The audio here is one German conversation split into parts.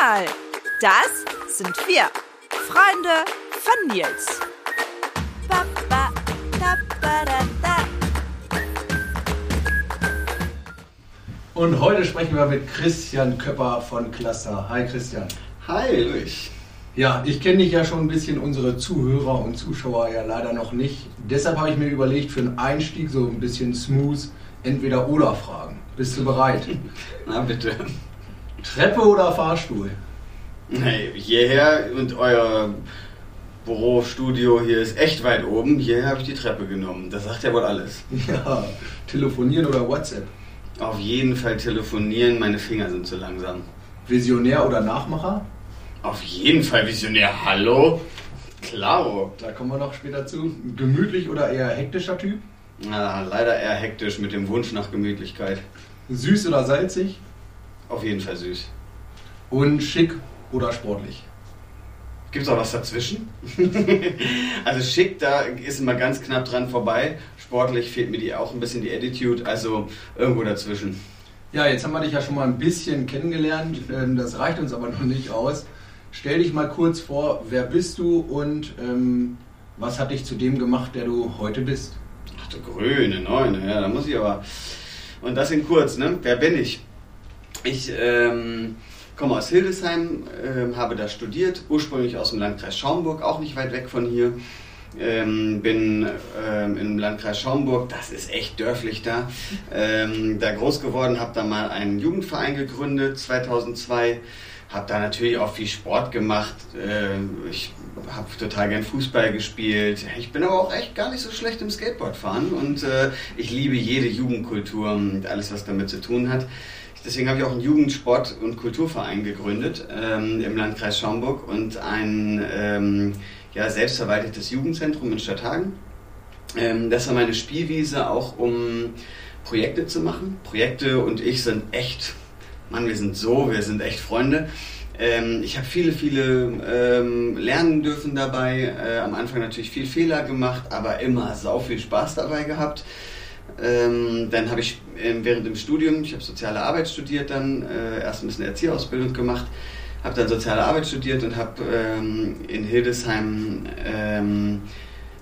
mal, das sind wir, Freunde von Nils. Und heute sprechen wir mit Christian Köpper von Cluster. Hi Christian. Hi, Luis. Ja, ich kenne dich ja schon ein bisschen, unsere Zuhörer und Zuschauer ja leider noch nicht. Deshalb habe ich mir überlegt, für einen Einstieg so ein bisschen smooth, entweder oder Fragen. Bist du bereit? Na bitte. Treppe oder Fahrstuhl? Hey, hierher und euer Bürostudio hier ist echt weit oben. Hierher habe ich die Treppe genommen. Das sagt ja wohl alles. Ja, telefonieren oder WhatsApp? Auf jeden Fall telefonieren, meine Finger sind zu langsam. Visionär oder Nachmacher? Auf jeden Fall visionär. Hallo? Klaro. Da kommen wir noch später zu. Gemütlich oder eher hektischer Typ? Na, leider eher hektisch mit dem Wunsch nach Gemütlichkeit. Süß oder salzig? Auf jeden Fall süß. Und schick oder sportlich? Gibt's auch was dazwischen? also schick, da ist immer ganz knapp dran vorbei. Sportlich fehlt mir die auch ein bisschen die Attitude, also irgendwo dazwischen. Ja, jetzt haben wir dich ja schon mal ein bisschen kennengelernt. Ähm, Das reicht uns aber noch nicht aus. Stell dich mal kurz vor, wer bist du und ähm, was hat dich zu dem gemacht, der du heute bist? Ach du grüne Neune, ja, da muss ich aber. Und das in kurz, ne? Wer bin ich? Ich ähm, komme aus Hildesheim, ähm, habe da studiert, ursprünglich aus dem Landkreis Schaumburg, auch nicht weit weg von hier. Ähm, bin ähm, im Landkreis Schaumburg, das ist echt dörflich da, ähm, da groß geworden, habe da mal einen Jugendverein gegründet, 2002. Habe da natürlich auch viel Sport gemacht. Äh, ich habe total gern Fußball gespielt. Ich bin aber auch echt gar nicht so schlecht im Skateboardfahren und äh, ich liebe jede Jugendkultur und alles, was damit zu tun hat. Deswegen habe ich auch einen Jugendsport- und Kulturverein gegründet ähm, im Landkreis Schaumburg und ein ähm, ja, selbstverwaltetes Jugendzentrum in Stadthagen. Ähm, das war meine Spielwiese auch, um Projekte zu machen. Projekte und ich sind echt, Mann, wir sind so, wir sind echt Freunde. Ähm, ich habe viele, viele ähm, lernen dürfen dabei. Äh, am Anfang natürlich viel Fehler gemacht, aber immer sau viel Spaß dabei gehabt. Ähm, dann habe ich ähm, während dem Studium, ich habe soziale Arbeit studiert, dann äh, erst ein bisschen Erzieherausbildung gemacht, habe dann soziale Arbeit studiert und habe ähm, in Hildesheim ähm,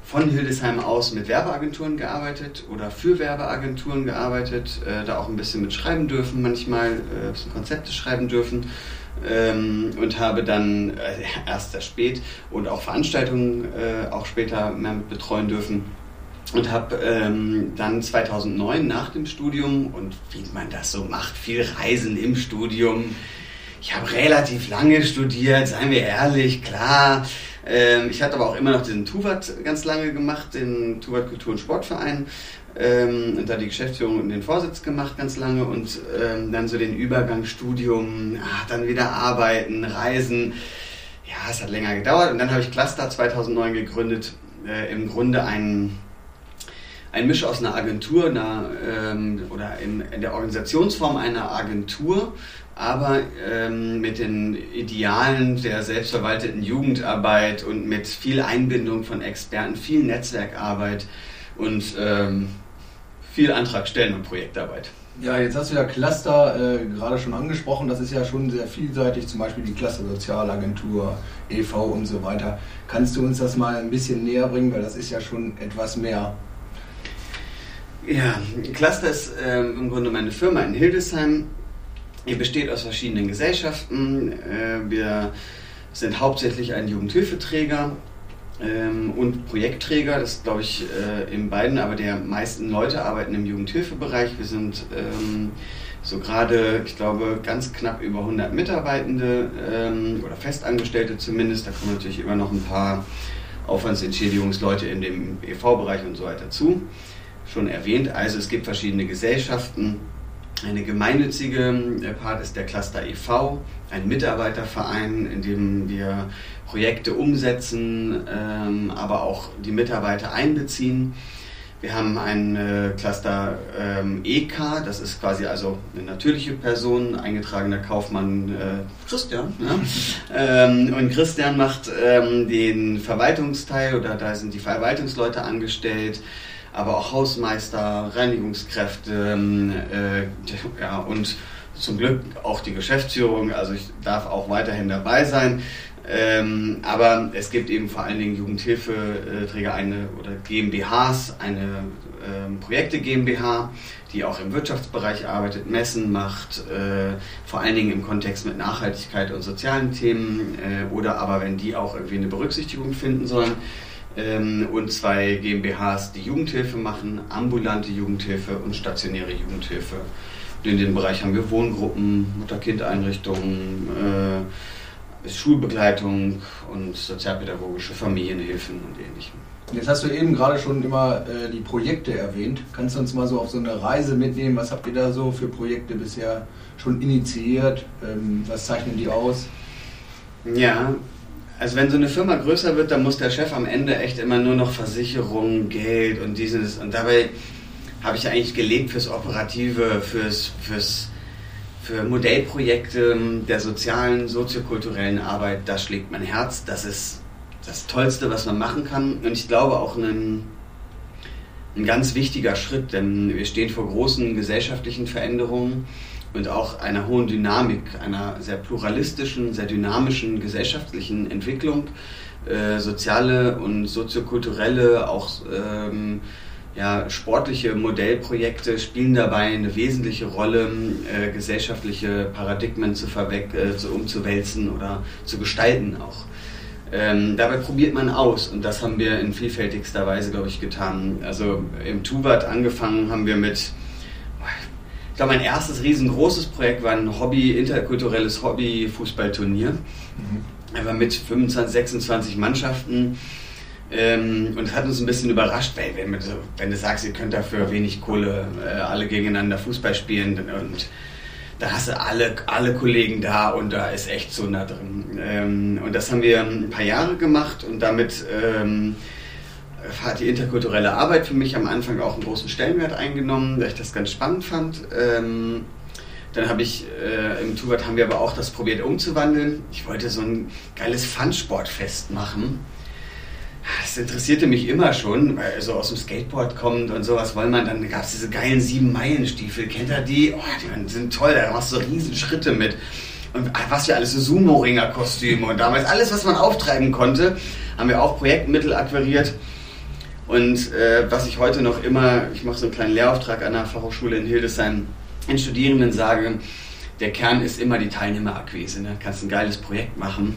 von Hildesheim aus mit Werbeagenturen gearbeitet oder für Werbeagenturen gearbeitet, äh, da auch ein bisschen mit schreiben dürfen, manchmal äh, ein bisschen Konzepte schreiben dürfen ähm, und habe dann äh, erst sehr spät und auch Veranstaltungen äh, auch später mehr mit betreuen dürfen und habe ähm, dann 2009 nach dem Studium und wie man das so macht, viel Reisen im Studium. Ich habe relativ lange studiert, seien wir ehrlich, klar. Ähm, ich hatte aber auch immer noch diesen TUVAT ganz lange gemacht, den TUVAT Kultur- und Sportverein. Ähm, und da die Geschäftsführung und den Vorsitz gemacht ganz lange und ähm, dann so den Übergang Studium, ach, dann wieder arbeiten, reisen. Ja, es hat länger gedauert und dann habe ich Cluster 2009 gegründet. Äh, Im Grunde ein ein Misch aus einer Agentur einer, ähm, oder in, in, der Organisationsform einer Agentur, aber ähm, mit den Idealen der selbstverwalteten Jugendarbeit und mit viel Einbindung von Experten, viel Netzwerkarbeit und ähm, viel Antragstellen und Projektarbeit. Ja, jetzt hast du ja Cluster äh, gerade schon angesprochen. Das ist ja schon sehr vielseitig, zum Beispiel die Cluster Sozialagentur, e.V. und so weiter. Kannst du uns das mal ein bisschen näher bringen, weil das ist ja schon etwas mehr. Ja, Cluster ist ähm, im Grunde meine Firma in Hildesheim. Die besteht aus verschiedenen Gesellschaften. Äh, wir sind hauptsächlich ein Jugendhilfeträger ähm, und Projektträger. Das glaube ich äh, in beiden, aber die meisten Leute arbeiten im Jugendhilfebereich. Wir sind ähm, so gerade, ich glaube, ganz knapp über 100 Mitarbeitende ähm, oder Festangestellte zumindest. Da kommen natürlich immer noch ein paar Aufwandsentschädigungsleute in dem EV-Bereich und so weiter zu schon erwähnt. Also es gibt verschiedene Gesellschaften. Eine gemeinnützige Part ist der Cluster e.V., ein Mitarbeiterverein, in dem wir Projekte umsetzen, ähm, aber auch die Mitarbeiter einbeziehen. Wir haben ein äh, Cluster ähm, EK, das ist quasi also eine natürliche Person, eingetragener Kaufmann äh, Christian. Ja? ähm, und Christian macht den Verwaltungsteil oder da sind die Verwaltungsleute angestellt aber auch Hausmeister, Reinigungskräfte ähm, äh, ja, und zum Glück auch die Geschäftsführung, also ich darf auch weiterhin dabei sein. Ähm, aber es gibt eben vor allen Dingen Jugendhilfeträger eine oder GmbHs, eine ähm, Projekte GmbH, die auch im Wirtschaftsbereich arbeitet, Messen macht, äh, vor allen Dingen im Kontext mit Nachhaltigkeit und sozialen Themen äh, oder aber wenn die auch irgendwie eine Berücksichtigung finden sollen. Ähm, und zwei GmbHs, die Jugendhilfe machen, ambulante Jugendhilfe und stationäre Jugendhilfe. In dem Bereich haben wir Wohngruppen, Mutter-Kind-Einrichtungen, äh, Schulbegleitung und sozialpädagogische Familienhilfen und ähnlichem. Jetzt hast du eben gerade schon immer äh, die Projekte erwähnt. Kannst du uns mal so auf so eine Reise mitnehmen? Was habt ihr da so für Projekte bisher schon initiiert? Ähm, was zeichnen die aus? Ja, also wenn so eine Firma größer wird, dann muss der Chef am Ende echt immer nur noch Versicherung, Geld und dieses und dabei habe ich eigentlich gelebt fürs Operative, fürs, fürs für Modellprojekte der sozialen, soziokulturellen Arbeit, das schlägt mein Herz. Das ist das Tollste, was man machen kann. Und ich glaube auch ein, ein ganz wichtiger Schritt, denn wir stehen vor großen gesellschaftlichen Veränderungen und auch einer hohen Dynamik, einer sehr pluralistischen, sehr dynamischen gesellschaftlichen Entwicklung. Äh, soziale und soziokulturelle, auch ähm, ja, sportliche Modellprojekte spielen dabei eine wesentliche Rolle, äh, gesellschaftliche Paradigmen zu, äh, zu umzuwälzen oder zu gestalten auch. Ähm, dabei probiert man aus und das haben wir in vielfältigster Weise, glaube ich, getan. Also im Tuvat angefangen haben wir mit, ich glaube, mein erstes riesengroßes Projekt war ein Hobby, interkulturelles Hobby-Fußballturnier. Mhm. Aber mit 25, 26 Mannschaften. Ähm, und es hat uns ein bisschen überrascht, weil wenn, wenn, du sagst, ihr könnt dafür wenig Kohle äh, alle gegeneinander Fußball spielen und da hast du alle, alle Kollegen da und da ist echt so nah drin. Ähm, und das haben wir ein paar Jahre gemacht und damit ähm, hat die interkulturelle Arbeit für mich am Anfang auch einen großen Stellenwert eingenommen, weil ich das ganz spannend fand. Ähm, dann habe ich äh, im Tuvat haben wir aber auch das probiert umzuwandeln. Ich wollte so ein geiles Fun-Sportfest machen das interessierte mich immer schon, weil so aus dem Skateboard kommt und sowas wollen man, dann gab es diese geilen sieben Meilen-Stiefel, kennt ihr die? Oh, die sind toll, da machst du riesen Schritte mit. Und was für alles so Sumo-Ringer-Kostüme und damals alles, was man auftreiben konnte, haben wir auch Projektmittel akquiriert. Und äh, was ich heute noch immer, ich mache so einen kleinen Lehrauftrag an der Fachhochschule in Hildesheim, den Studierenden sage, der Kern ist immer die Teilnehmerakquise. Ne? Du kannst ein geiles Projekt machen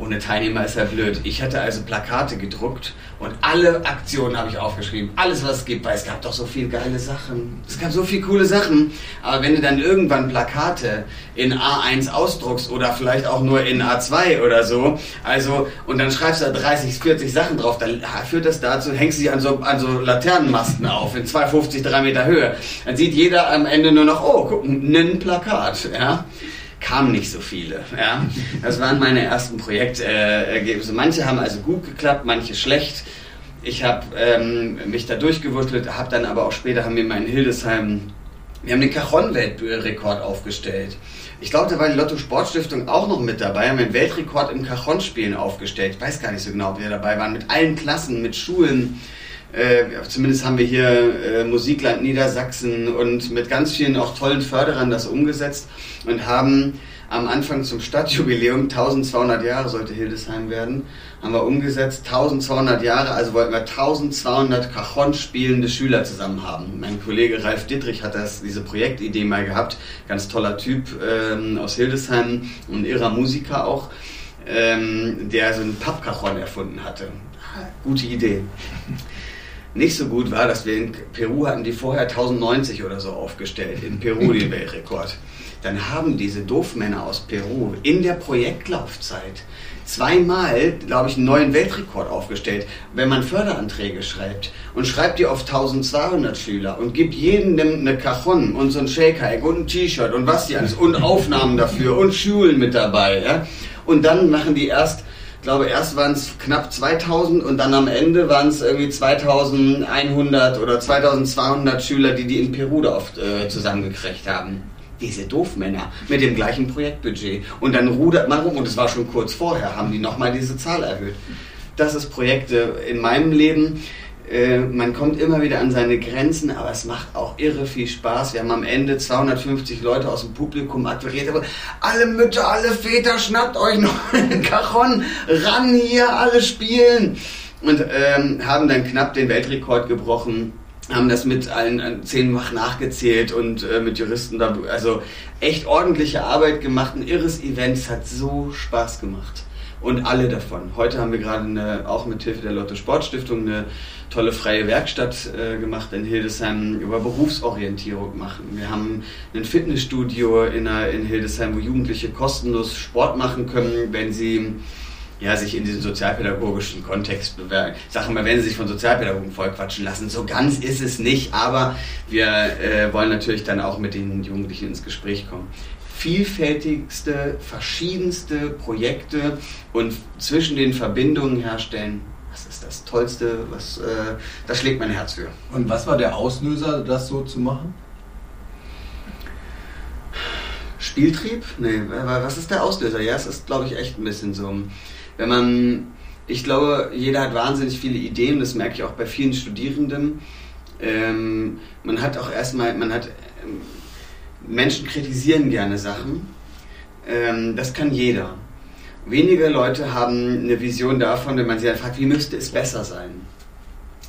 ohne Teilnehmer ist ja blöd. Ich hatte also Plakate gedruckt und alle Aktionen habe ich aufgeschrieben. Alles, was es gibt, weil es gab doch so viele geile Sachen. Es gab so viele coole Sachen. Aber wenn du dann irgendwann Plakate in A1 ausdruckst oder vielleicht auch nur in A2 oder so, also, und dann schreibst du da 30, 40 Sachen drauf, dann führt das dazu, hängst du dich an so, an so Laternenmasten auf in 250, 3 Meter Höhe. Dann sieht jeder am Ende nur noch, oh, guck, ein Plakat, ja kamen nicht so viele. Ja? Das waren meine ersten Projektergebnisse. Manche haben also gut geklappt, manche schlecht. Ich habe ähm, mich da durchgewurzelt, habe dann aber auch später haben wir mal in Hildesheim, wir haben den Cajon-Weltrekord aufgestellt. Ich glaube, da war die Lotto Sportstiftung auch noch mit dabei, haben einen Weltrekord im Cajon-Spielen aufgestellt. Ich weiß gar nicht so genau, ob wir dabei waren, mit allen Klassen, mit Schulen. Äh, zumindest haben wir hier äh, Musikland Niedersachsen und mit ganz vielen auch tollen Förderern das umgesetzt und haben am Anfang zum Stadtjubiläum, 1200 Jahre sollte Hildesheim werden, haben wir umgesetzt, 1200 Jahre, also wollten wir 1200 Cajon spielende Schüler zusammen haben. Mein Kollege Ralf Dittrich hat das, diese Projektidee mal gehabt, ganz toller Typ ähm, aus Hildesheim, ein irrer Musiker auch, ähm, der so einen Pappcajon erfunden hatte. Gute Idee nicht so gut war, dass wir in Peru hatten die vorher 1090 oder so aufgestellt, in Peru den Weltrekord. Dann haben diese Doofmänner aus Peru in der Projektlaufzeit zweimal, glaube ich, einen neuen Weltrekord aufgestellt. Wenn man Förderanträge schreibt und schreibt die auf 1200 Schüler und gibt jedem eine Cajon und so ein Shaker-Egg und ein T-Shirt und was die alles und Aufnahmen dafür und Schulen mit dabei. Ja? Und dann machen die erst ich glaube, erst waren es knapp 2000 und dann am Ende waren es irgendwie 2100 oder 2200 Schüler, die die in Peru da oft äh, zusammengekriegt haben. Diese Doofmänner mit dem gleichen Projektbudget. Und dann rudert man rum, und es war schon kurz vorher, haben die nochmal diese Zahl erhöht. Das ist Projekte in meinem Leben Äh, man kommt immer wieder an seine Grenzen, aber es macht auch irre viel Spaß. Wir haben am Ende 250 Leute aus dem Publikum akquiriert. Alle Mütter, alle Väter, schnappt euch noch einen Cajon, ran hier, alle spielen. Und ähm, haben dann knapp den Weltrekord gebrochen haben das mit allen zehnfach nachgezählt und äh, mit Juristen da, also echt ordentliche Arbeit gemacht, ein irres Event, es hat so Spaß gemacht und alle davon. Heute haben wir gerade eine, auch mit Hilfe der Lotto Sportstiftung eine tolle freie Werkstatt äh, gemacht in Hildesheim über Berufsorientierung machen. Wir haben ein Fitnessstudio in, in Hildesheim, wo Jugendliche kostenlos Sport machen können, wenn sie ja, sich in diesen sozialpädagogischen Kontext bewerben. Sage mal, wenn sie sich von Sozialpädagogen vollquatschen lassen, so ganz ist es nicht, aber wir äh, wollen natürlich dann auch mit den Jugendlichen ins Gespräch kommen vielfältigste, verschiedenste Projekte und zwischen den Verbindungen herstellen. Das ist das Tollste, was äh, da schlägt mein Herz für. Und was war der Auslöser, das so zu machen? Spieltrieb? Nee, was ist der Auslöser? Ja, es ist, glaube ich, echt ein bisschen so. Wenn man, ich glaube, jeder hat wahnsinnig viele Ideen, das merke ich auch bei vielen Studierenden. Ähm, man hat auch erstmal, man hat ähm, Menschen kritisieren gerne Sachen. Ähm, das kann jeder. Wenige Leute haben eine Vision davon, wenn man sie dann fragt, wie müsste es besser sein?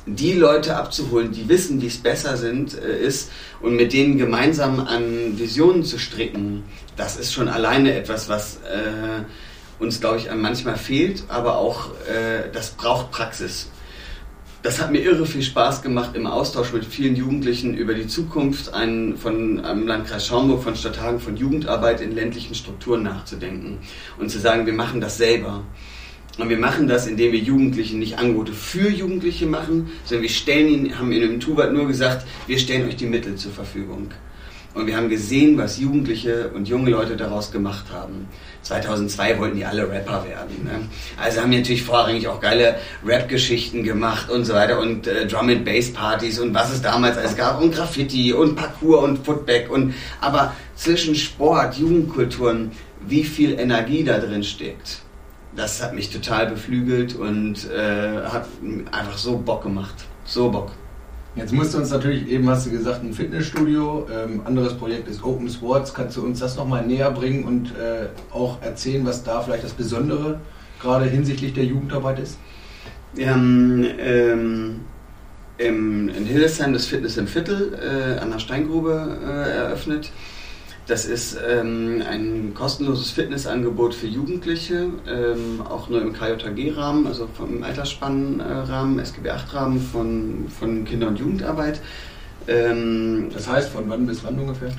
Die Leute abzuholen, die wissen, wie es besser sind, äh, ist und mit denen gemeinsam an Visionen zu stricken, das ist schon alleine etwas, was äh, uns, glaube ich, manchmal fehlt, aber auch äh, das braucht Praxis das hat mir irre viel Spaß gemacht, im Austausch mit vielen Jugendlichen über die Zukunft ein, von einem Landkreis Schaumburg, von Stadthagen, von Jugendarbeit in ländlichen Strukturen nachzudenken und zu sagen, wir machen das selber. Und wir machen das, indem wir Jugendliche nicht Angebote für Jugendliche machen, sondern wir stellen ihnen, haben in dem Tubat nur gesagt, wir stellen euch die Mittel zur Verfügung. Und wir haben gesehen, was Jugendliche und junge Leute daraus gemacht haben. 2002 wollten die alle Rapper werden. Ne? Also haben die natürlich vorrangig auch geile Rap-Geschichten gemacht und so weiter und äh, Drum and Bass Partys und was es damals alles gab und Graffiti und Parkour und Footback und aber zwischen Sport, Jugendkulturen, wie viel Energie da drin steckt. Das hat mich total beflügelt und äh, hat einfach so Bock gemacht. So Bock. Jetzt musst du uns natürlich, eben hast du gesagt, ein Fitnessstudio, ähm, anderes Projekt ist Open Sports. Kannst du uns das nochmal näher bringen und äh, auch erzählen, was da vielleicht das Besondere gerade hinsichtlich der Jugendarbeit ist? Haben ähm, im, in Hildesheim das Fitness im Viertel äh, an der Steingrube äh, eröffnet. Das ist ähm, ein kostenloses Fitnessangebot für Jugendliche, ähm, auch nur im KJG-Rahmen, also vom Altersspannrahmen, SGB 8-Rahmen von, von Kinder- und Jugendarbeit. Ähm, das heißt, von wann bis wann ungefähr?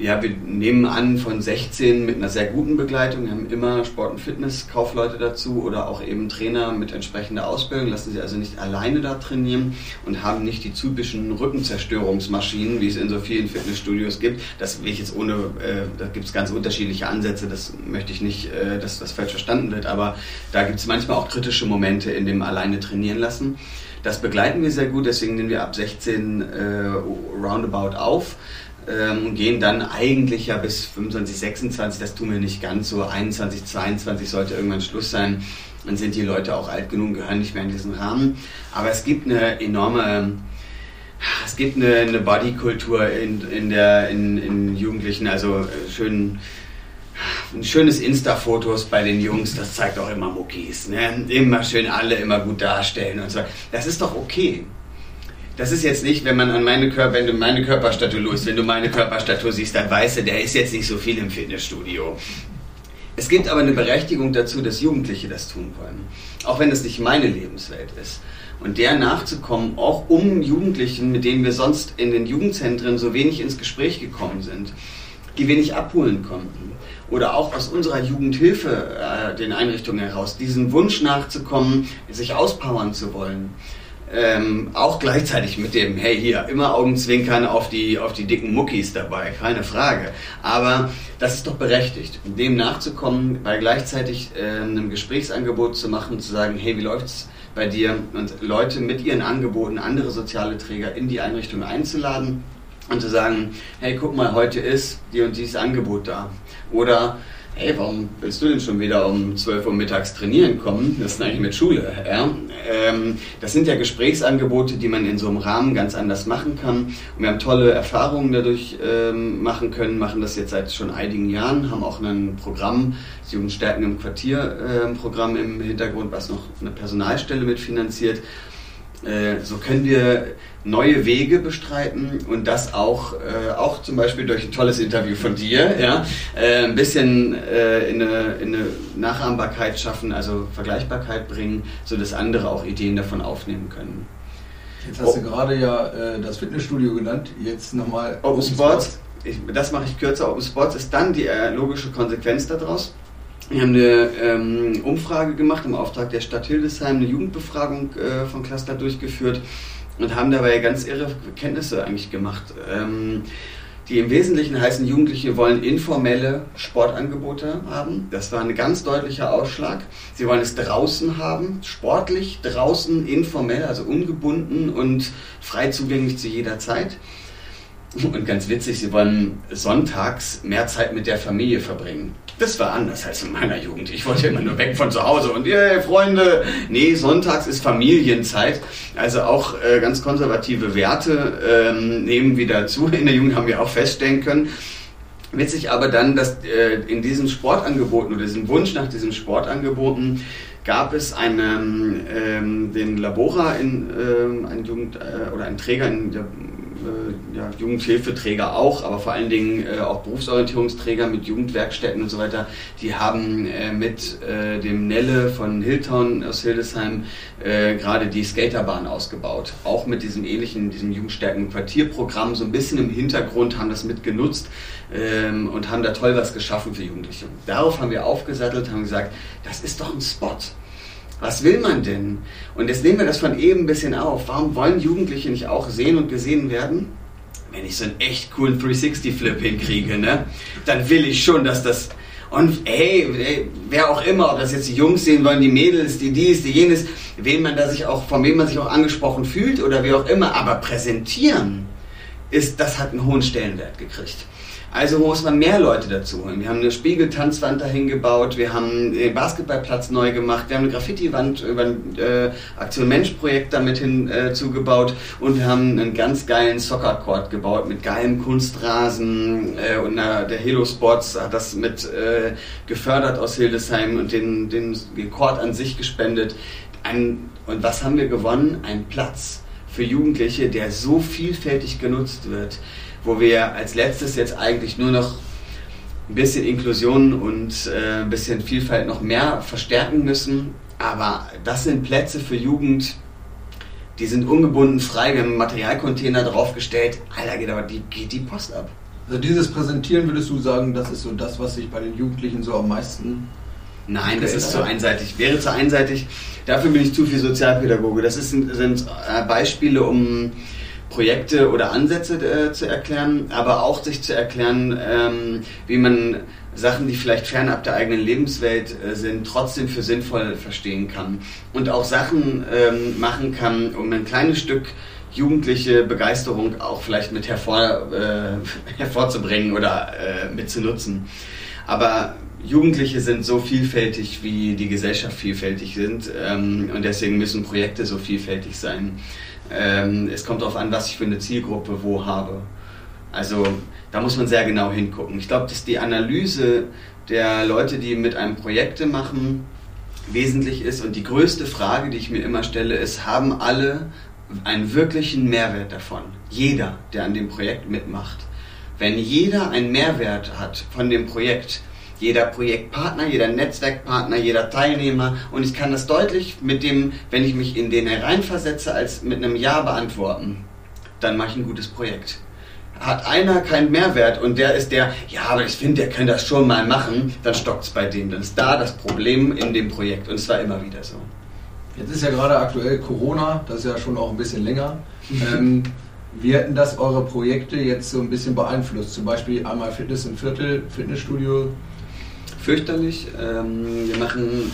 Ja, wir nehmen an von 16 mit einer sehr guten Begleitung. Wir haben immer Sport- und Fitness-Kaufleute dazu oder auch eben Trainer mit entsprechender Ausbildung. Lassen sie also nicht alleine da trainieren und haben nicht die typischen Rückenzerstörungsmaschinen, wie es in so vielen Fitnessstudios gibt. Das will ich jetzt ohne, äh, da gibt es ganz unterschiedliche Ansätze. Das möchte ich nicht, äh, dass das falsch verstanden wird. Aber da gibt es manchmal auch kritische Momente in dem alleine trainieren lassen. Das begleiten wir sehr gut, deswegen nehmen wir ab 16 äh, roundabout auf ähm, und gehen dann eigentlich ja bis 25, 26, das tun wir nicht ganz so, 21, 22 sollte irgendwann Schluss sein. Dann sind die Leute auch alt genug, gehören nicht mehr in diesen Rahmen. Aber es gibt eine enorme, es gibt eine, eine Bodykultur in, in, in, in Jugendlichen, also äh, schön, ein schönes Insta-Fotos bei den Jungs, das zeigt auch immer Muckis. Ne? Immer schön alle immer gut darstellen und so. Das ist doch okay das ist jetzt nicht, wenn man an meine Körper, wenn du meine Körperstatur los, wenn du meine Körperstatur siehst, dann weißt du, der ist jetzt nicht so viel im Fitnessstudio. Es gibt aber eine Berechtigung dazu, dass Jugendliche das tun wollen. Auch wenn es nicht meine Lebenswelt ist. Und der nachzukommen, auch um Jugendlichen, mit denen wir sonst in den Jugendzentren so wenig ins Gespräch gekommen sind, die nicht abholen konnten. Oder auch aus unserer Jugendhilfe, äh, den Einrichtungen heraus, diesen Wunsch nachzukommen, sich auspowern zu wollen ähm, auch gleichzeitig mit dem, hey hier, immer Augenzwinkern auf die, auf die dicken Muckis dabei, keine Frage. Aber das ist doch berechtigt, dem nachzukommen, bei gleichzeitig äh, einem Gesprächsangebot zu machen, zu sagen, hey, wie läuft's bei dir? Und Leute mit ihren Angeboten, andere soziale Träger in die Einrichtung einzuladen und zu sagen, hey, guck mal, heute ist die und dieses Angebot da. Oder hey, warum willst du denn schon wieder um 12 Uhr mittags trainieren kommen? Das ist eigentlich mit Schule. Ja? Ähm, das sind ja Gesprächsangebote, die man in so einem Rahmen ganz anders machen kann. Und wir haben tolle Erfahrungen dadurch ähm, machen können, machen das jetzt seit schon einigen Jahren, haben auch ein Programm, das Jugendstärken im Quartier äh, Programm im Hintergrund, was noch eine Personalstelle mitfinanziert. Äh, so können wir neue Wege bestreiten und das auch, äh, auch zum Beispiel durch ein tolles Interview von dir, ja, äh, ein bisschen äh, in, eine, in eine Nachahmbarkeit schaffen, also Vergleichbarkeit bringen, sodass andere auch Ideen davon aufnehmen können. Jetzt hast oh. du gerade ja äh, das Fitnessstudio genannt, jetzt nochmal Open Sports. Ich, das mache ich kürzer. Open Sports ist dann die äh, logische Konsequenz daraus. Wir haben eine ähm, Umfrage gemacht im Auftrag der Stadt Hildesheim, eine Jugendbefragung äh, von Cluster durchgeführt und haben dabei ganz irre Kenntnisse eigentlich gemacht. Ähm, die im Wesentlichen heißen, Jugendliche wollen informelle Sportangebote haben. Das war ein ganz deutlicher Ausschlag. Sie wollen es draußen haben, sportlich, draußen, informell, also ungebunden und frei zugänglich zu jeder Zeit. Und ganz witzig, sie wollen sonntags mehr Zeit mit der Familie verbringen. Das war anders als in meiner Jugend. Ich wollte immer nur weg von zu Hause und, yeah, Freunde, nee, sonntags ist Familienzeit. Also auch äh, ganz konservative Werte ähm, nehmen wieder zu. In der Jugend haben wir auch feststellen können. Witzig aber dann, dass äh, in diesen Sportangeboten oder diesem Wunsch nach diesen Sportangeboten gab es einen, ähm, den Labora, in, ähm, ein Jugend, äh, oder einen Träger in der ja, Jugendhilfeträger auch, aber vor allen Dingen äh, auch Berufsorientierungsträger mit Jugendwerkstätten und so weiter, die haben äh, mit äh, dem Nelle von Hilltown aus Hildesheim äh, gerade die Skaterbahn ausgebaut. Auch mit diesem ähnlichen, diesem Jugendstärken Quartierprogramm, so ein bisschen im Hintergrund haben das mitgenutzt ähm, und haben da toll was geschaffen für Jugendliche. Darauf haben wir aufgesattelt, haben gesagt, das ist doch ein Spot. Was will man denn? Und jetzt nehmen wir das von eben ein bisschen auf. Warum wollen Jugendliche nicht auch sehen und gesehen werden? Wenn ich so einen echt coolen 360-Flip hinkriege, ne? dann will ich schon, dass das. Und hey, wer auch immer, ob das jetzt die Jungs sehen wollen, die Mädels, die dies, die jenes, wen man da sich auch, von wem man sich auch angesprochen fühlt oder wie auch immer, aber präsentieren ist, das hat einen hohen Stellenwert gekriegt. Also muss man mehr Leute dazu holen. Wir haben eine Spiegeltanzwand dahin gebaut, wir haben den Basketballplatz neu gemacht, wir haben eine Graffiti-Wand über ein äh, Aktion Mensch-Projekt damit hinzugebaut äh, und wir haben einen ganz geilen Soccer-Court gebaut mit geilem Kunstrasen äh, und na, der Helo Sports hat das mit äh, gefördert aus Hildesheim und den, den, den Court an sich gespendet. Ein, und was haben wir gewonnen? Ein Platz für Jugendliche, der so vielfältig genutzt wird wo wir als letztes jetzt eigentlich nur noch ein bisschen Inklusion und äh, ein bisschen Vielfalt noch mehr verstärken müssen. Aber das sind Plätze für Jugend, die sind ungebunden frei. Wir haben einen Materialcontainer draufgestellt. Alter, geht aber die, geht die Post ab. Also dieses Präsentieren würdest du sagen, das ist so das, was sich bei den Jugendlichen so am meisten. Nein, das ist zu einseitig. Wäre zu einseitig. Dafür bin ich zu viel Sozialpädagoge. Das ist, sind äh, Beispiele, um Projekte oder Ansätze äh, zu erklären, aber auch sich zu erklären, ähm, wie man Sachen, die vielleicht fernab der eigenen Lebenswelt äh, sind, trotzdem für sinnvoll verstehen kann. Und auch Sachen ähm, machen kann, um ein kleines Stück jugendliche Begeisterung auch vielleicht mit hervor, äh, hervorzubringen oder äh, mitzunutzen. Aber Jugendliche sind so vielfältig, wie die Gesellschaft vielfältig sind ähm, und deswegen müssen Projekte so vielfältig sein. Ähm, es kommt darauf an, was ich für eine Zielgruppe wo habe. Also da muss man sehr genau hingucken. Ich glaube, dass die Analyse der Leute, die mit einem Projekte machen, wesentlich ist. Und die größte Frage, die ich mir immer stelle, ist, haben alle einen wirklichen Mehrwert davon? Jeder, der an dem Projekt mitmacht. Wenn jeder einen Mehrwert hat von dem Projekt, jeder Projektpartner, jeder Netzwerkpartner, jeder Teilnehmer. Und ich kann das deutlich mit dem, wenn ich mich in den hereinversetze, als mit einem Ja beantworten. Dann mache ich ein gutes Projekt. Hat einer keinen Mehrwert und der ist der, ja, aber ich finde, der kann das schon mal machen, dann stockt es bei dem. Dann ist da das Problem in dem Projekt und es war immer wieder so. Jetzt ist ja gerade aktuell Corona, das ist ja schon auch ein bisschen länger. ähm, wie hätten das eure Projekte jetzt so ein bisschen beeinflusst? Zum Beispiel einmal Fitness im Viertel, Fitnessstudio fürchterlich. Ähm, wir machen,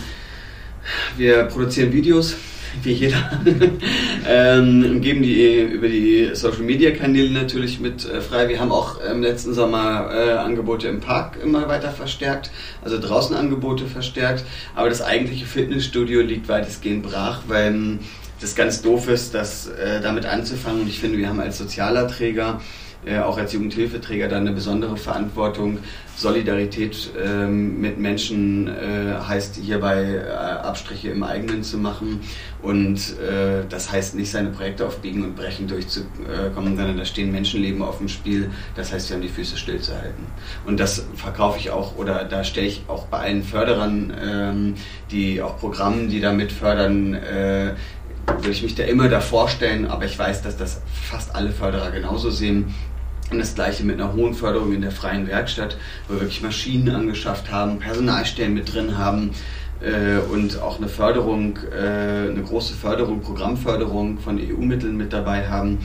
wir produzieren Videos wie jeder, ähm, geben die über die Social Media Kanäle natürlich mit äh, frei. Wir haben auch im letzten Sommer äh, Angebote im Park immer weiter verstärkt, also draußen Angebote verstärkt. Aber das eigentliche Fitnessstudio liegt weitestgehend brach, weil das ganz doof ist, das äh, damit anzufangen. Und ich finde, wir haben als sozialer Träger äh, auch als Jugendhilfeträger dann eine besondere Verantwortung. Solidarität ähm, mit Menschen äh, heißt hierbei äh, Abstriche im eigenen zu machen und äh, das heißt nicht seine Projekte auf Biegen und Brechen durchzukommen, sondern da stehen Menschenleben auf dem Spiel. Das heißt, wir haben die Füße stillzuhalten. Und das verkaufe ich auch oder da stelle ich auch bei allen Förderern, ähm, die auch Programmen, die damit fördern, würde ich mich da immer davor stellen, aber ich weiß, dass das fast alle Förderer genauso sehen. Und das gleiche mit einer hohen Förderung in der freien Werkstatt, wo wir wirklich Maschinen angeschafft haben, Personalstellen mit drin haben äh, und auch eine Förderung, äh, eine große Förderung, Programmförderung von EU-Mitteln mit dabei haben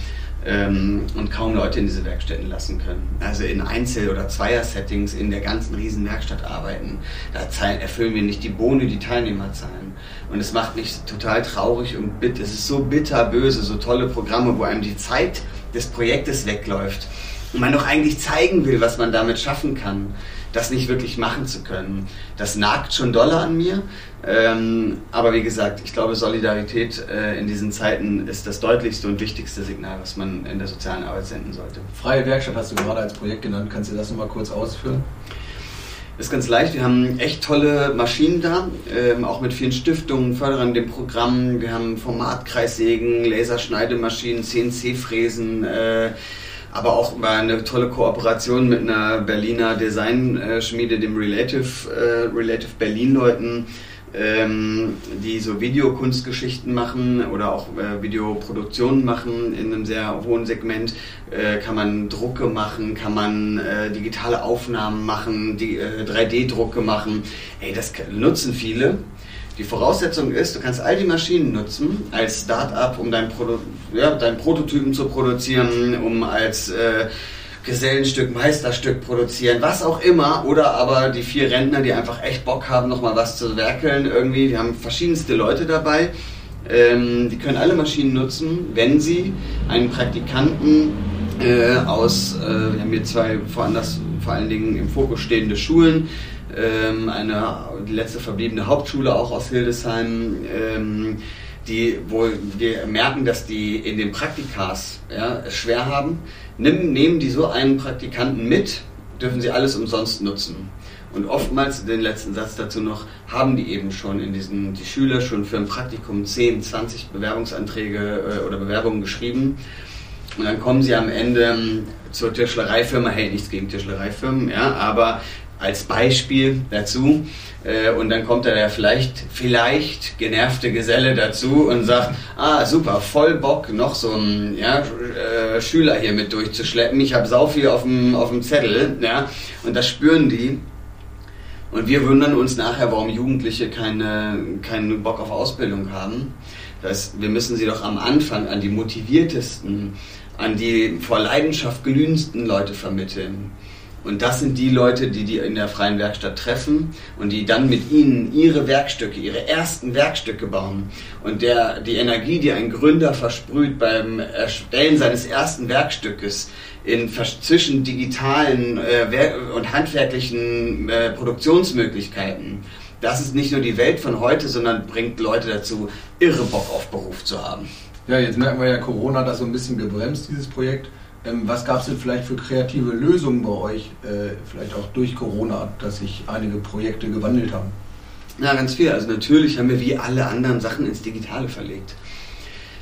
ähm, und kaum Leute in diese Werkstätten lassen können. Also in Einzel- oder Zweier-Settings in der ganzen riesen Werkstatt arbeiten. Da erfüllen wir nicht die Boni, die Teilnehmerzahlen. Und es macht mich total traurig und bitter. Es ist so bitterböse, so tolle Programme, wo einem die Zeit des Projektes wegläuft und man doch eigentlich zeigen will, was man damit schaffen kann, das nicht wirklich machen zu können. Das nagt schon doller an mir. Ähm, aber wie gesagt, ich glaube, Solidarität äh, in diesen Zeiten ist das deutlichste und wichtigste Signal, was man in der sozialen Arbeit senden sollte. Freie Werkstatt hast du gerade als Projekt genannt. Kannst du das nochmal kurz ausführen? ist ganz leicht. Wir haben echt tolle Maschinen da, ähm, auch mit vielen Stiftungen, Förderern dem Programm. Wir haben Formatkreissägen, Laserschneidemaschinen, CNC-Fräsen. Äh, aber auch mal eine tolle Kooperation mit einer Berliner Designschmiede, dem Relative, äh, Relative Berlin-Leuten, ähm, die so Videokunstgeschichten machen oder auch äh, Videoproduktionen machen in einem sehr hohen Segment. Äh, kann man Drucke machen, kann man äh, digitale Aufnahmen machen, die 3D-Drucke äh, machen. Ey, das nutzen viele. Die Voraussetzung ist, du kannst all die Maschinen nutzen als Start-up, um dein, Produ ja, dein Prototypen zu produzieren, um als äh, Gesellenstück, Meisterstück produzieren, was auch immer. Oder aber die vier Rentner, die einfach echt Bock haben, nochmal was zu werkeln irgendwie. Wir haben verschiedenste Leute dabei. Ähm, die können alle Maschinen nutzen, wenn sie einen Praktikanten äh, aus, äh, wir haben hier zwei woanders vor allen Dingen im Fokus stehende Schulen, eine, die letzte verbliebene Hauptschule auch aus Hildesheim, ähm, die, wo wir merken, dass die in den Praktikas ja, es schwer haben. Nimm, nehmen die so einen Praktikanten mit, dürfen sie alles umsonst nutzen. Und oftmals, den letzten Satz dazu noch, haben die eben schon in diesen, die Schüler schon für ein Praktikum 10, 20 Bewerbungsanträge äh, oder Bewerbungen geschrieben. Und dann kommen sie am Ende ähm, zur Tischlereifirma, hey, nichts gegen Tischlereifirmen, ja, aber als Beispiel dazu. Äh, und dann kommt da der vielleicht, vielleicht genervte Geselle dazu und sagt, ah super, voll Bock, noch so einen ja, äh, Schüler hier mit durchzuschleppen. Ich habe sau viel auf dem, auf dem Zettel. Ja, und das spüren die. Und wir wundern uns nachher, warum Jugendliche keine, keinen Bock auf Ausbildung haben. Das, wir müssen sie doch am Anfang an die motiviertesten, an die vor Leidenschaft glühendsten Leute vermitteln. Und das sind die Leute, die die in der freien Werkstatt treffen und die dann mit ihnen ihre Werkstücke, ihre ersten Werkstücke bauen. Und der, die Energie, die ein Gründer versprüht beim Erstellen seines ersten Werkstückes in, zwischen digitalen äh, und handwerklichen äh, Produktionsmöglichkeiten, das ist nicht nur die Welt von heute, sondern bringt Leute dazu, irre Bock auf Beruf zu haben. Ja, jetzt merken wir ja, Corona hat das so ein bisschen gebremst, dieses Projekt. Ähm, was gab es denn vielleicht für kreative Lösungen bei euch, äh, vielleicht auch durch Corona, dass sich einige Projekte gewandelt haben? Ja, ganz viel. Also natürlich haben wir wie alle anderen Sachen ins Digitale verlegt.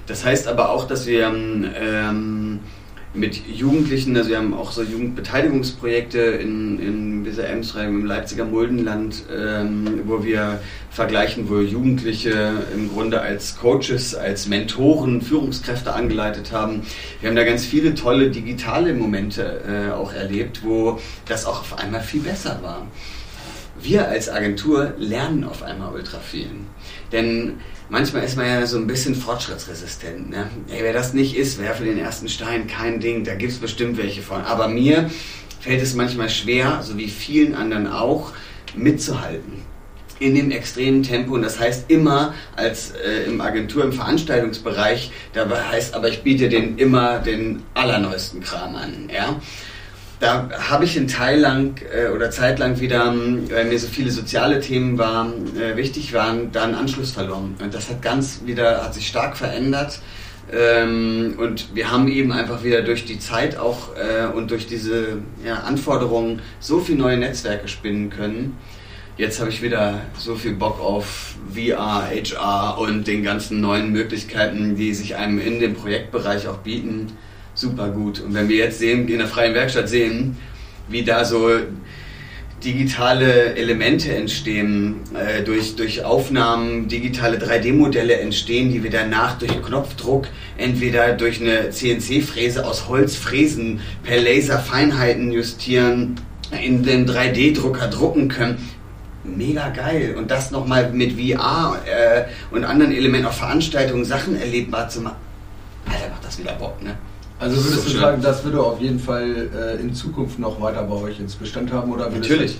Das heißt aber auch, dass wir ähm, mit Jugendlichen, also wir haben auch so Jugendbeteiligungsprojekte in, in Weser Emsreim, im Leipziger Muldenland, ähm, wo wir vergleichen, wo Jugendliche im Grunde als Coaches, als Mentoren, Führungskräfte angeleitet haben. Wir haben da ganz viele tolle digitale Momente äh, auch erlebt, wo das auch auf einmal viel besser war. Wir als Agentur lernen auf einmal ultra viel. Denn manchmal ist man ja so ein bisschen fortschrittsresistent. Ne? Ey, wer das nicht ist, werfe den ersten Stein, kein Ding, da gibt es bestimmt welche von. Aber mir fällt es manchmal schwer, so wie vielen anderen auch, mitzuhalten. in dem extremen Tempo und das heißt immer als äh, im Agentur im Veranstaltungsbereich, dabei heißt aber ich biete den immer den allerneuesten Kram an, ja. Da habe ich einen Teil äh, oder zeitlang wieder, weil mir so viele soziale Themen waren, äh, wichtig waren, da einen Anschluss verloren. Und das hat ganz wieder, hat sich stark verändert. Ähm, und wir haben eben einfach wieder durch die Zeit auch äh, und durch diese ja, Anforderungen so viele neue Netzwerke spinnen können jetzt habe ich wieder so viel Bock auf VR, HR und den ganzen neuen Möglichkeiten, die sich einem in dem Projektbereich auch bieten. Super gut. Und wenn wir jetzt sehen, in der freien Werkstatt sehen, wie da so digitale Elemente entstehen, äh, durch, durch Aufnahmen digitale 3D-Modelle entstehen, die wir danach durch Knopfdruck, entweder durch eine CNC-Fräse aus Holz fräsen, per Laser Feinheiten justieren, in den 3D-Drucker drucken können mega geil. Und das nochmal mit VR äh, und anderen Elementen auf Veranstaltungen Sachen erlebbar zu machen. Alter, macht das wieder Bock, ne? Also würdest so du sagen, das würde auf jeden Fall äh, in Zukunft noch weiter bei euch ins Bestand haben? Oder Natürlich.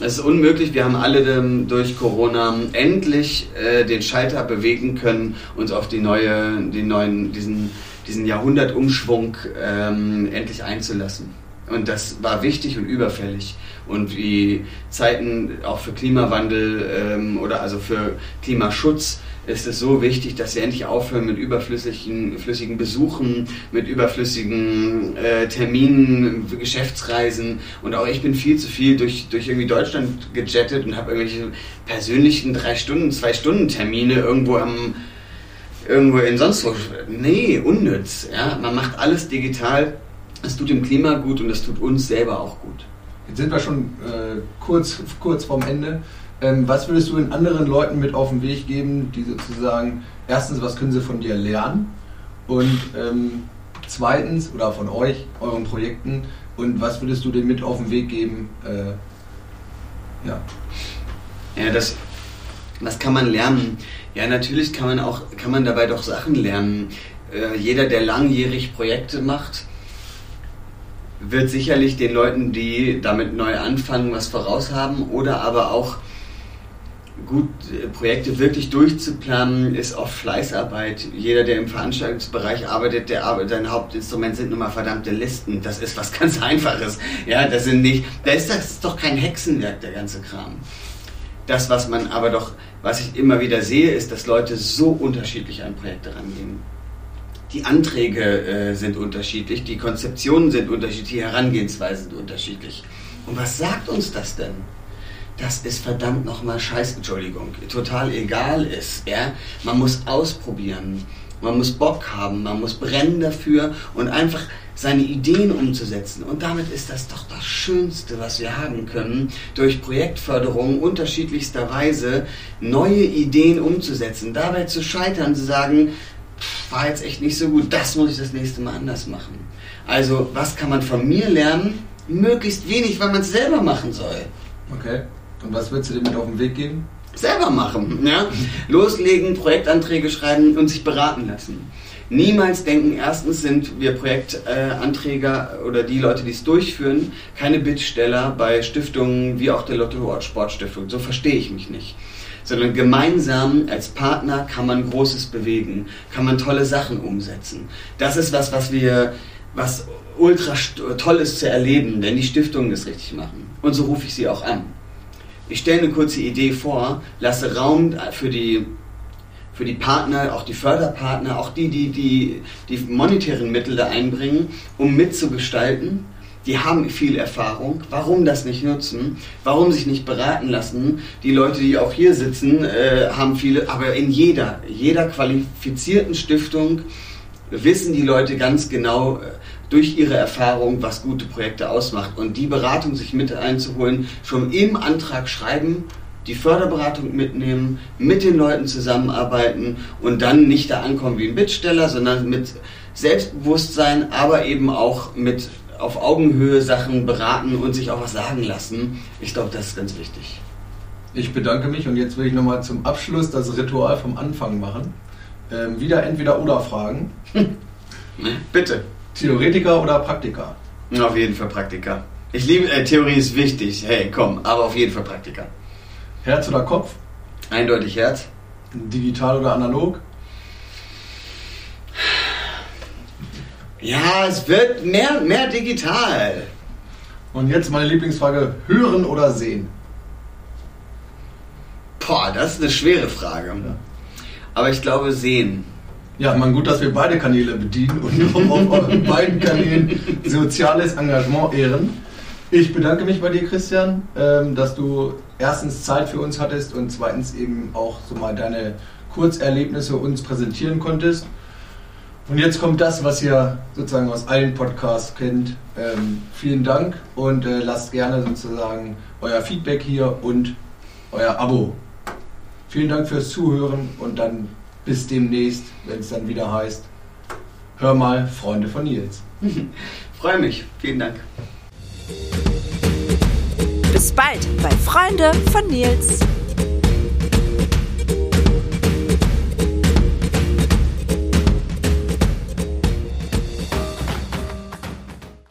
Es ist unmöglich. Wir haben alle ähm, durch Corona endlich äh, den Schalter bewegen können, uns auf die neue, den neuen, diesen, diesen Jahrhundertumschwung ähm, endlich einzulassen. Und das war wichtig und überfällig. Und wie Zeiten auch für Klimawandel ähm, oder also für Klimaschutz ist es so wichtig, dass wir endlich aufhören mit überflüssigen flüssigen Besuchen, mit überflüssigen äh, Terminen, Geschäftsreisen. Und auch ich bin viel zu viel durch, durch irgendwie Deutschland gejettet und habe irgendwelche persönlichen drei Stunden, zwei Stunden Termine irgendwo am irgendwo in sonst wo. Nee, unnütz. Ja? Man macht alles digital es tut dem Klima gut und es tut uns selber auch gut. Jetzt sind wir schon äh, kurz, kurz vorm Ende. Ähm, was würdest du den anderen Leuten mit auf den Weg geben, die sozusagen, erstens, was können sie von dir lernen? Und ähm, zweitens, oder von euch, euren Projekten, und was würdest du denen mit auf den Weg geben? Äh, ja. Ja, das, was kann man lernen? Ja, natürlich kann man auch, kann man dabei doch Sachen lernen. Äh, jeder, der langjährig Projekte macht, wird sicherlich den Leuten, die damit neu anfangen, was voraus haben oder aber auch gut äh, Projekte wirklich durchzuplanen, ist oft Fleißarbeit. Jeder, der im Veranstaltungsbereich arbeitet, der arbeitet, sein Hauptinstrument sind nun mal verdammte Listen. Das ist was ganz Einfaches. Ja, das sind nicht, da ist das doch kein Hexenwerk, der ganze Kram. Das, was man aber doch, was ich immer wieder sehe, ist, dass Leute so unterschiedlich an Projekte rangehen die Anträge äh, sind unterschiedlich, die Konzeptionen sind unterschiedlich, die Herangehensweisen sind unterschiedlich. Und was sagt uns das denn? Dass es verdammt nochmal Scheiß, Entschuldigung, total egal ist. Ja? Man muss ausprobieren, man muss Bock haben, man muss brennen dafür und einfach seine Ideen umzusetzen. Und damit ist das doch das Schönste, was wir haben können, durch Projektförderung unterschiedlichster Weise neue Ideen umzusetzen. Dabei zu scheitern, zu sagen, war jetzt echt nicht so gut, das muss ich das nächste Mal anders machen. Also, was kann man von mir lernen? Möglichst wenig, weil man es selber machen soll. Okay. Und was würdest du dir mit auf den Weg geben? Selber machen. Ja? Loslegen, Projektanträge schreiben und sich beraten lassen. Niemals denken, erstens sind wir Projektanträger oder die Leute, die es durchführen, keine Bittsteller bei Stiftungen wie auch der Lotto Sportstiftung. So verstehe ich mich nicht sondern gemeinsam als Partner kann man Großes bewegen, kann man tolle Sachen umsetzen. Das ist was, was wir, was ultra toll ist zu erleben, wenn die Stiftungen das richtig machen. Und so rufe ich sie auch an. Ich stelle eine kurze Idee vor, lasse Raum für die für die Partner, auch die Förderpartner, auch die, die die, die monetären Mittel da einbringen, um mitzugestalten die haben viel Erfahrung. Warum das nicht nutzen? Warum sich nicht beraten lassen? Die Leute, die auch hier sitzen, äh, haben viele, aber in jeder, jeder qualifizierten Stiftung wissen die Leute ganz genau äh, durch ihre Erfahrung, was gute Projekte ausmacht. Und die Beratung sich mit einzuholen, schon im Antrag schreiben, die Förderberatung mitnehmen, mit den Leuten zusammenarbeiten und dann nicht da ankommen wie ein Bittsteller, sondern mit Selbstbewusstsein, aber eben auch mit auf Augenhöhe Sachen beraten und sich auch was sagen lassen. Ich glaube, das ist ganz wichtig. Ich bedanke mich und jetzt will ich nochmal zum Abschluss das Ritual vom Anfang machen. Ähm, wieder entweder oder Fragen. Bitte. Theoretiker oder Praktiker? Auf jeden Fall Praktiker. Ich liebe, äh, Theorie ist wichtig, hey, komm, aber auf jeden Fall Praktiker. Herz oder Kopf? Eindeutig Herz. Digital oder analog? Ja, es wird mehr, mehr digital. Und jetzt meine Lieblingsfrage: Hören oder sehen? Boah, das ist eine schwere Frage. Aber ich glaube, sehen. Ja, man gut, dass wir beide Kanäle bedienen und auf, auf beiden Kanälen soziales Engagement ehren. Ich bedanke mich bei dir, Christian, ähm, dass du erstens Zeit für uns hattest und zweitens eben auch so mal deine Kurzerlebnisse uns präsentieren konntest. Und jetzt kommt das, was ihr sozusagen aus allen Podcasts kennt. Ähm, vielen Dank und äh, lasst gerne sozusagen euer Feedback hier und euer Abo. Vielen Dank fürs Zuhören und dann bis demnächst, wenn es dann wieder heißt, hör mal, Freunde von Nils. Freue mich. Vielen Dank. Bis bald bei Freunde von Nils.